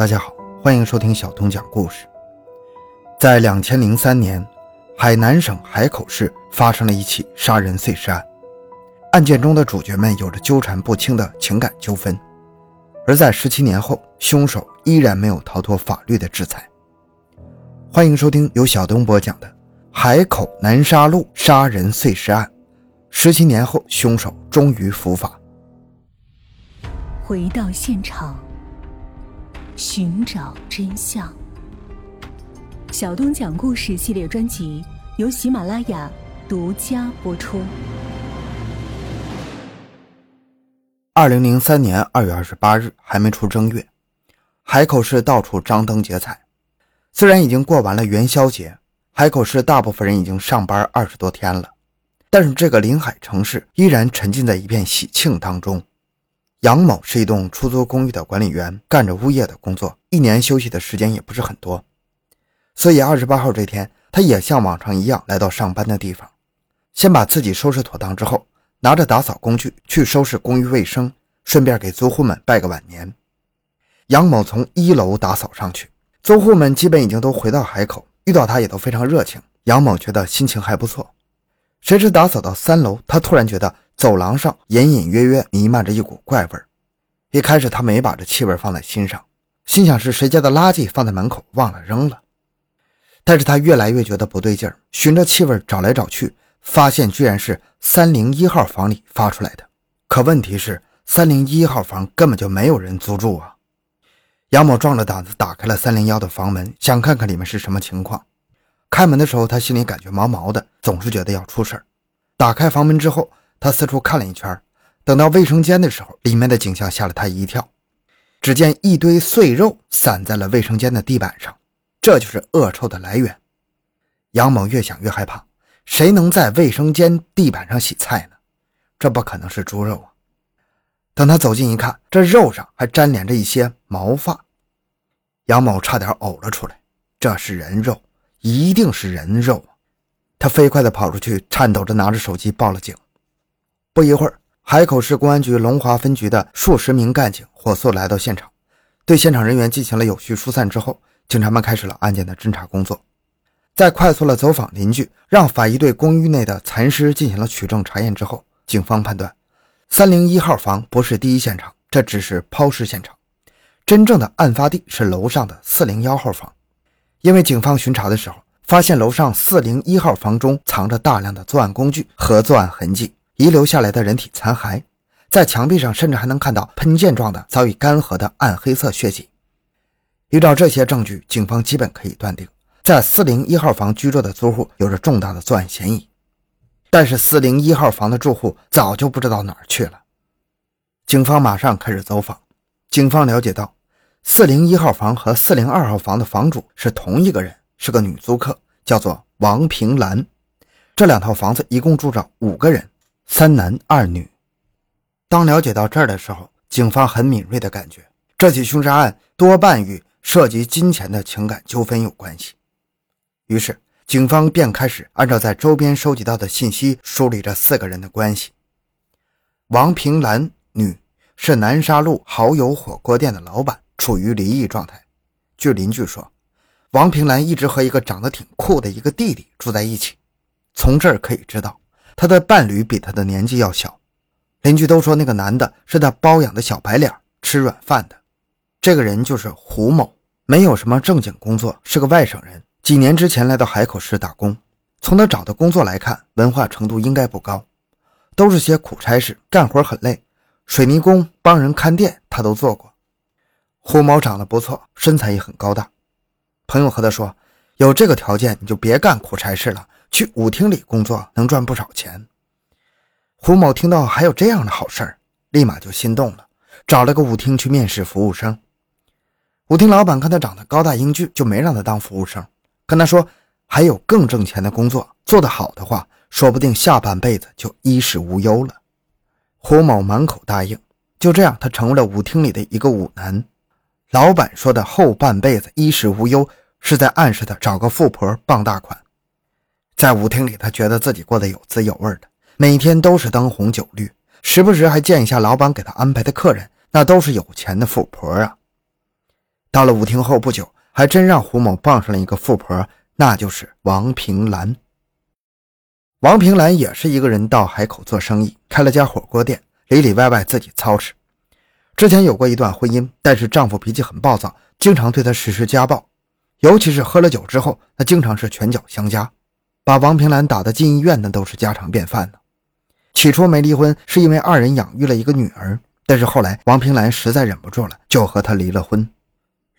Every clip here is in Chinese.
大家好，欢迎收听小东讲故事。在两千零三年，海南省海口市发生了一起杀人碎尸案，案件中的主角们有着纠缠不清的情感纠纷，而在十七年后，凶手依然没有逃脱法律的制裁。欢迎收听由小东播讲的海口南沙路杀人碎尸案，十七年后，凶手终于伏法。回到现场，寻找真相。小东讲故事系列专辑由喜马拉雅独家播出。二零零三年二月二十八日，还没出正月，海口市到处张灯结彩。虽然已经过完了元宵节，海口市大部分人已经上班二十多天了，但是这个临海城市依然沉浸在一片喜庆当中。杨某是一栋出租公寓的管理员，干着物业的工作，一年休息的时间也不是很多，所以二十八号这天，他也像往常一样来到上班的地方，先把自己收拾妥当之后，拿着打扫工具去收拾公寓卫生，顺便给租户们拜个晚年。杨某从一楼打扫上去，租户们基本已经都回到海口，遇到他也都非常热情，杨某觉得心情还不错。谁知打扫到三楼，他突然觉得。走廊上隐隐约约弥漫着一股怪味。一开始他没把这气味放在心上，心想是谁家的垃圾放在门口忘了扔了。但是他越来越觉得不对劲儿，循着气味找来找去，发现居然是三零一号房里发出来的。可问题是，三零一号房根本就没有人租住啊！杨某壮着胆子打开了三零幺的房门，想看看里面是什么情况。开门的时候，他心里感觉毛毛的，总是觉得要出事儿。打开房门之后，他四处看了一圈，等到卫生间的时候，里面的景象吓了他一跳。只见一堆碎肉散在了卫生间的地板上，这就是恶臭的来源。杨某越想越害怕，谁能在卫生间地板上洗菜呢？这不可能是猪肉啊！等他走近一看，这肉上还粘连着一些毛发，杨某差点呕了出来。这是人肉，一定是人肉！他飞快地跑出去，颤抖着拿着手机报了警。不一会儿，海口市公安局龙华分局的数十名干警火速来到现场，对现场人员进行了有序疏散之后，警察们开始了案件的侦查工作。在快速了走访邻居，让法医对公寓内的残尸进行了取证查验之后，警方判断，三零一号房不是第一现场，这只是抛尸现场，真正的案发地是楼上的四零幺号房。因为警方巡查的时候，发现楼上四零一号房中藏着大量的作案工具和作案痕迹。遗留下来的人体残骸，在墙壁上甚至还能看到喷溅状的早已干涸的暗黑色血迹。依照这些证据，警方基本可以断定，在四零一号房居住的租户有着重大的作案嫌疑。但是四零一号房的住户早就不知道哪儿去了。警方马上开始走访。警方了解到，四零一号房和四零二号房的房主是同一个人，是个女租客，叫做王平兰。这两套房子一共住着五个人。三男二女。当了解到这儿的时候，警方很敏锐的感觉，这起凶杀案多半与涉及金钱的情感纠纷有关系。于是，警方便开始按照在周边收集到的信息梳理这四个人的关系。王平兰，女，是南沙路蚝油火锅店的老板，处于离异状态。据邻居说，王平兰一直和一个长得挺酷的一个弟弟住在一起。从这儿可以知道。他的伴侣比他的年纪要小，邻居都说那个男的是他包养的小白脸，吃软饭的。这个人就是胡某，没有什么正经工作，是个外省人。几年之前来到海口市打工，从他找的工作来看，文化程度应该不高，都是些苦差事，干活很累，水泥工、帮人看店他都做过。胡某长得不错，身材也很高大。朋友和他说，有这个条件你就别干苦差事了。去舞厅里工作能赚不少钱。胡某听到还有这样的好事儿，立马就心动了，找了个舞厅去面试服务生。舞厅老板看他长得高大英俊，就没让他当服务生，跟他说还有更挣钱的工作，做得好的话，说不定下半辈子就衣食无忧了。胡某满口答应，就这样，他成为了舞厅里的一个舞男。老板说的后半辈子衣食无忧，是在暗示他找个富婆傍大款。在舞厅里，他觉得自己过得有滋有味的，每天都是灯红酒绿，时不时还见一下老板给他安排的客人，那都是有钱的富婆啊。到了舞厅后不久，还真让胡某傍上了一个富婆，那就是王平兰。王平兰也是一个人到海口做生意，开了家火锅店，里里外外自己操持。之前有过一段婚姻，但是丈夫脾气很暴躁，经常对她实施家暴，尤其是喝了酒之后，他经常是拳脚相加，把王平兰打得进医院，那都是家常便饭的。起初没离婚，是因为二人养育了一个女儿。但是后来，王平兰实在忍不住了，就和他离了婚。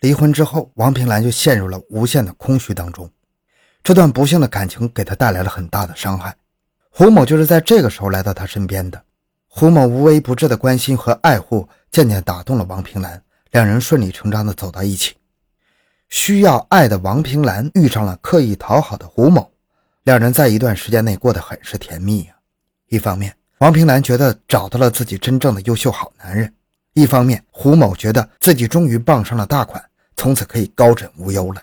离婚之后，王平兰就陷入了无限的空虚当中。这段不幸的感情给她带来了很大的伤害。胡某就是在这个时候来到他身边的。胡某无微不至的关心和爱护，渐渐打动了王平兰，两人顺理成章的走到一起。需要爱的王平兰遇上了刻意讨好的胡某，两人在一段时间内过得很是甜蜜呀。一方面，王平兰觉得找到了自己真正的优秀好男人；一方面，胡某觉得自己终于傍上了大款，从此可以高枕无忧了。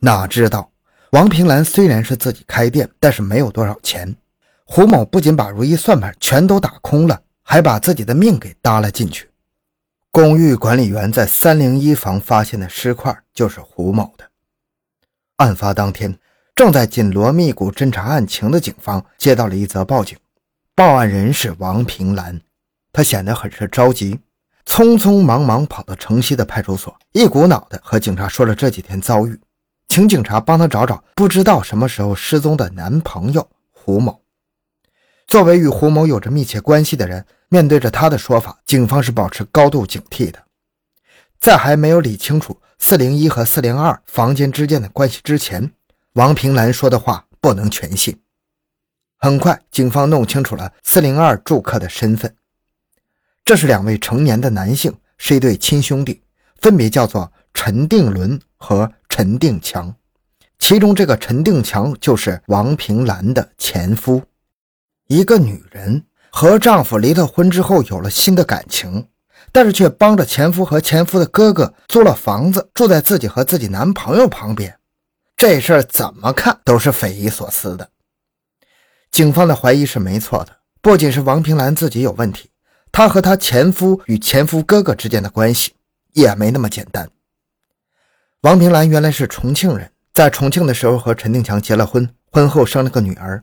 哪知道，王平兰虽然是自己开店，但是没有多少钱。胡某不仅把如意算盘全都打空了，还把自己的命给搭了进去。公寓管理员在三零一房发现的尸块就是胡某的。案发当天，正在紧锣密鼓侦查案情的警方接到了一则报警。报案人是王平兰，她显得很是着急，匆匆忙忙跑到城西的派出所，一股脑的和警察说了这几天遭遇，请警察帮她找找不知道什么时候失踪的男朋友胡某。作为与胡某有着密切关系的人，面对着他的说法，警方是保持高度警惕的。在还没有理清楚四零一和四零二房间之间的关系之前，王平兰说的话不能全信。很快，警方弄清楚了四零二住客的身份。这是两位成年的男性，是一对亲兄弟，分别叫做陈定伦和陈定强。其中，这个陈定强就是王平兰的前夫。一个女人和丈夫离了婚之后有了新的感情，但是却帮着前夫和前夫的哥哥租了房子，住在自己和自己男朋友旁边。这事儿怎么看都是匪夷所思的。警方的怀疑是没错的，不仅是王平兰自己有问题，她和她前夫与前夫哥哥之间的关系也没那么简单。王平兰原来是重庆人，在重庆的时候和陈定强结了婚，婚后生了个女儿。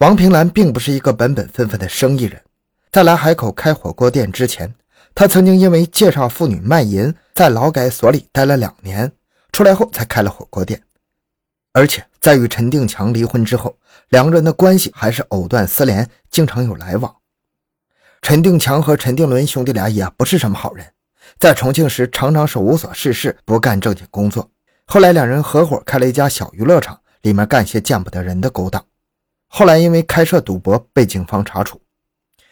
王平兰并不是一个本本分分的生意人，在来海口开火锅店之前，她曾经因为介绍妇女卖淫，在劳改所里待了两年，出来后才开了火锅店。而且在与陈定强离婚之后，两个人的关系还是藕断丝连，经常有来往。陈定强和陈定伦兄弟俩也不是什么好人，在重庆时常常是无所事事，不干正经工作。后来两人合伙开了一家小娱乐场，里面干些见不得人的勾当。后来因为开设赌博被警方查处，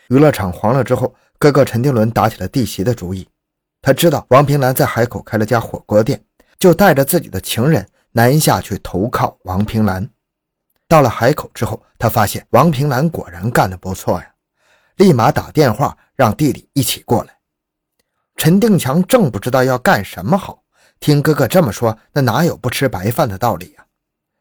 娱乐场黄了之后，哥哥陈定伦打起了弟媳的主意。他知道王平兰在海口开了家火锅店，就带着自己的情人。南下去投靠王平兰，到了海口之后，他发现王平兰果然干得不错呀，立马打电话让弟弟一起过来。陈定强正不知道要干什么好，听哥哥这么说，那哪有不吃白饭的道理呀？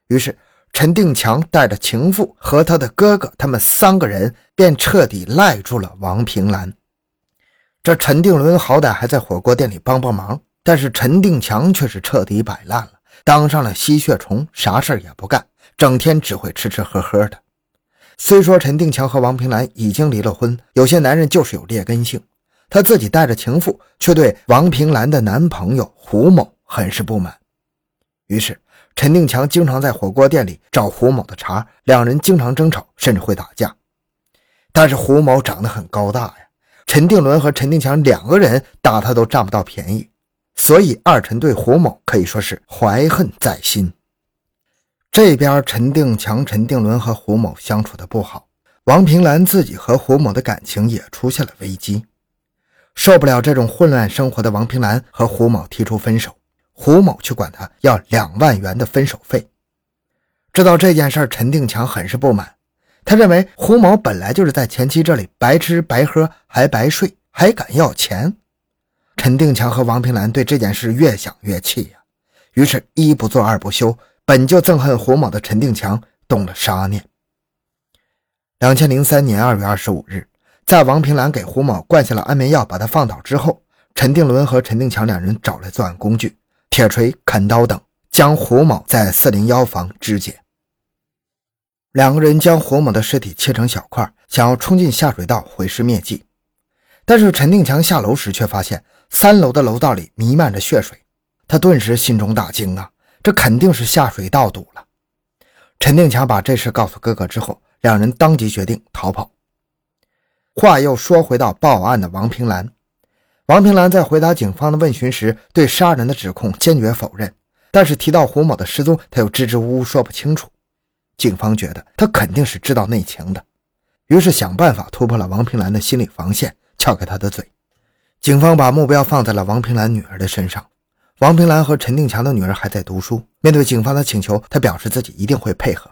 于是陈定强带着情妇和他的哥哥，他们三个人便彻底赖住了王平兰。这陈定伦好歹还在火锅店里帮帮忙，但是陈定强却是彻底摆烂了。当上了吸血虫，啥事也不干，整天只会吃吃喝喝的。虽说陈定强和王平兰已经离了婚，有些男人就是有劣根性。他自己带着情妇，却对王平兰的男朋友胡某很是不满。于是，陈定强经常在火锅店里找胡某的茬，两人经常争吵，甚至会打架。但是胡某长得很高大呀，陈定伦和陈定强两个人打他都占不到便宜。所以，二陈对胡某可以说是怀恨在心。这边陈定强、陈定伦和胡某相处的不好，王平兰自己和胡某的感情也出现了危机。受不了这种混乱生活的王平兰和胡某提出分手，胡某去管他要两万元的分手费。知道这件事，陈定强很是不满，他认为胡某本来就是在前妻这里白吃白喝，还白睡，还敢要钱。陈定强和王平兰对这件事越想越气呀，于是，一不做二不休，本就憎恨胡某的陈定强动了杀念。两千零三年二月二十五日，在王平兰给胡某灌下了安眠药，把他放倒之后，陈定伦和陈定强两人找来作案工具：铁锤、砍刀等，将胡某在四零幺房肢解。两个人将胡某的尸体切成小块，想要冲进下水道毁尸灭迹。但是陈定强下楼时却发现三楼的楼道里弥漫着血水，他顿时心中大惊啊！这肯定是下水道堵了。陈定强把这事告诉哥哥之后，两人当即决定逃跑。话又说回到报案的王平兰，王平兰在回答警方的问询时，对杀人的指控坚决否认，但是提到胡某的失踪，他又支支吾吾说不清楚。警方觉得他肯定是知道内情的，于是想办法突破了王平兰的心理防线。撬开他的嘴，警方把目标放在了王平兰女儿的身上。王平兰和陈定强的女儿还在读书，面对警方的请求，她表示自己一定会配合。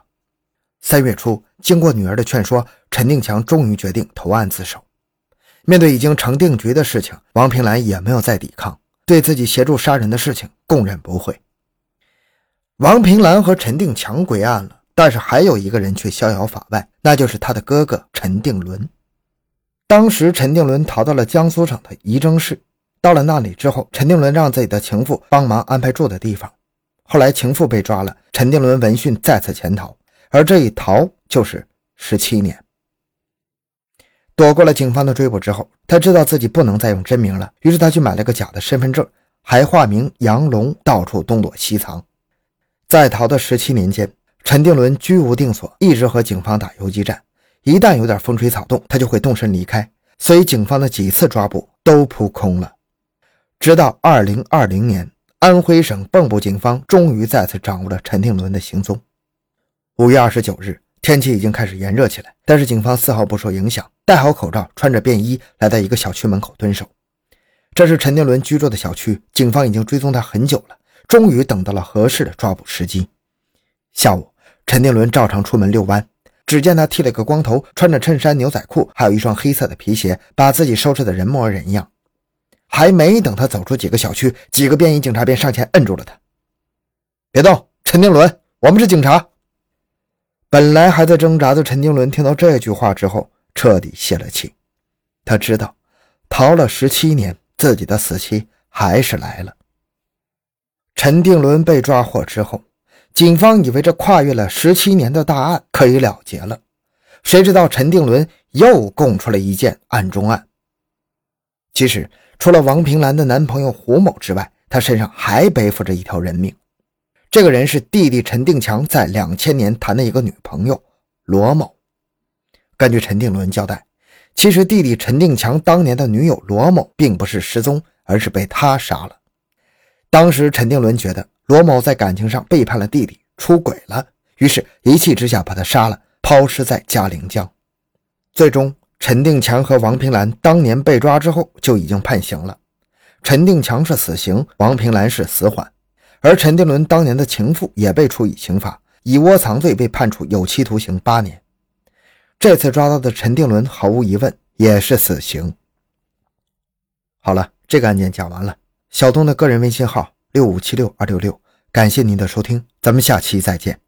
三月初，经过女儿的劝说，陈定强终于决定投案自首。面对已经成定局的事情，王平兰也没有再抵抗，对自己协助杀人的事情供认不讳。王平兰和陈定强归案了，但是还有一个人却逍遥法外，那就是他的哥哥陈定伦。当时，陈定伦逃到了江苏省的仪征市。到了那里之后，陈定伦让自己的情妇帮忙安排住的地方。后来，情妇被抓了，陈定伦闻讯再次潜逃，而这一逃就是十七年。躲过了警方的追捕之后，他知道自己不能再用真名了，于是他去买了个假的身份证，还化名杨龙，到处东躲西藏。在逃的十七年间，陈定伦居无定所，一直和警方打游击战。一旦有点风吹草动，他就会动身离开，所以警方的几次抓捕都扑空了。直到二零二零年，安徽省蚌埠警方终于再次掌握了陈定伦的行踪。五月二十九日，天气已经开始炎热起来，但是警方丝毫不受影响，戴好口罩，穿着便衣，来到一个小区门口蹲守。这是陈定伦居住的小区，警方已经追踪他很久了，终于等到了合适的抓捕时机。下午，陈定伦照常出门遛弯。只见他剃了个光头，穿着衬衫、牛仔裤，还有一双黑色的皮鞋，把自己收拾的人模人样。还没等他走出几个小区，几个便衣警察便上前摁住了他：“别动，陈定伦，我们是警察。”本来还在挣扎的陈定伦听到这句话之后，彻底泄了气。他知道，逃了十七年，自己的死期还是来了。陈定伦被抓获之后。警方以为这跨越了十七年的大案可以了结了，谁知道陈定伦又供出了一件案中案。其实，除了王平兰的男朋友胡某之外，他身上还背负着一条人命。这个人是弟弟陈定强在两千年谈的一个女朋友罗某。根据陈定伦交代，其实弟弟陈定强当年的女友罗某并不是失踪，而是被他杀了。当时陈定伦觉得。罗某在感情上背叛了弟弟，出轨了，于是一气之下把他杀了，抛尸在嘉陵江。最终，陈定强和王平兰当年被抓之后就已经判刑了，陈定强是死刑，王平兰是死缓，而陈定伦当年的情妇也被处以刑罚，以窝藏罪被判处有期徒刑八年。这次抓到的陈定伦毫无疑问也是死刑。好了，这个案件讲完了。小东的个人微信号。六五七六二六六，感谢您的收听，咱们下期再见。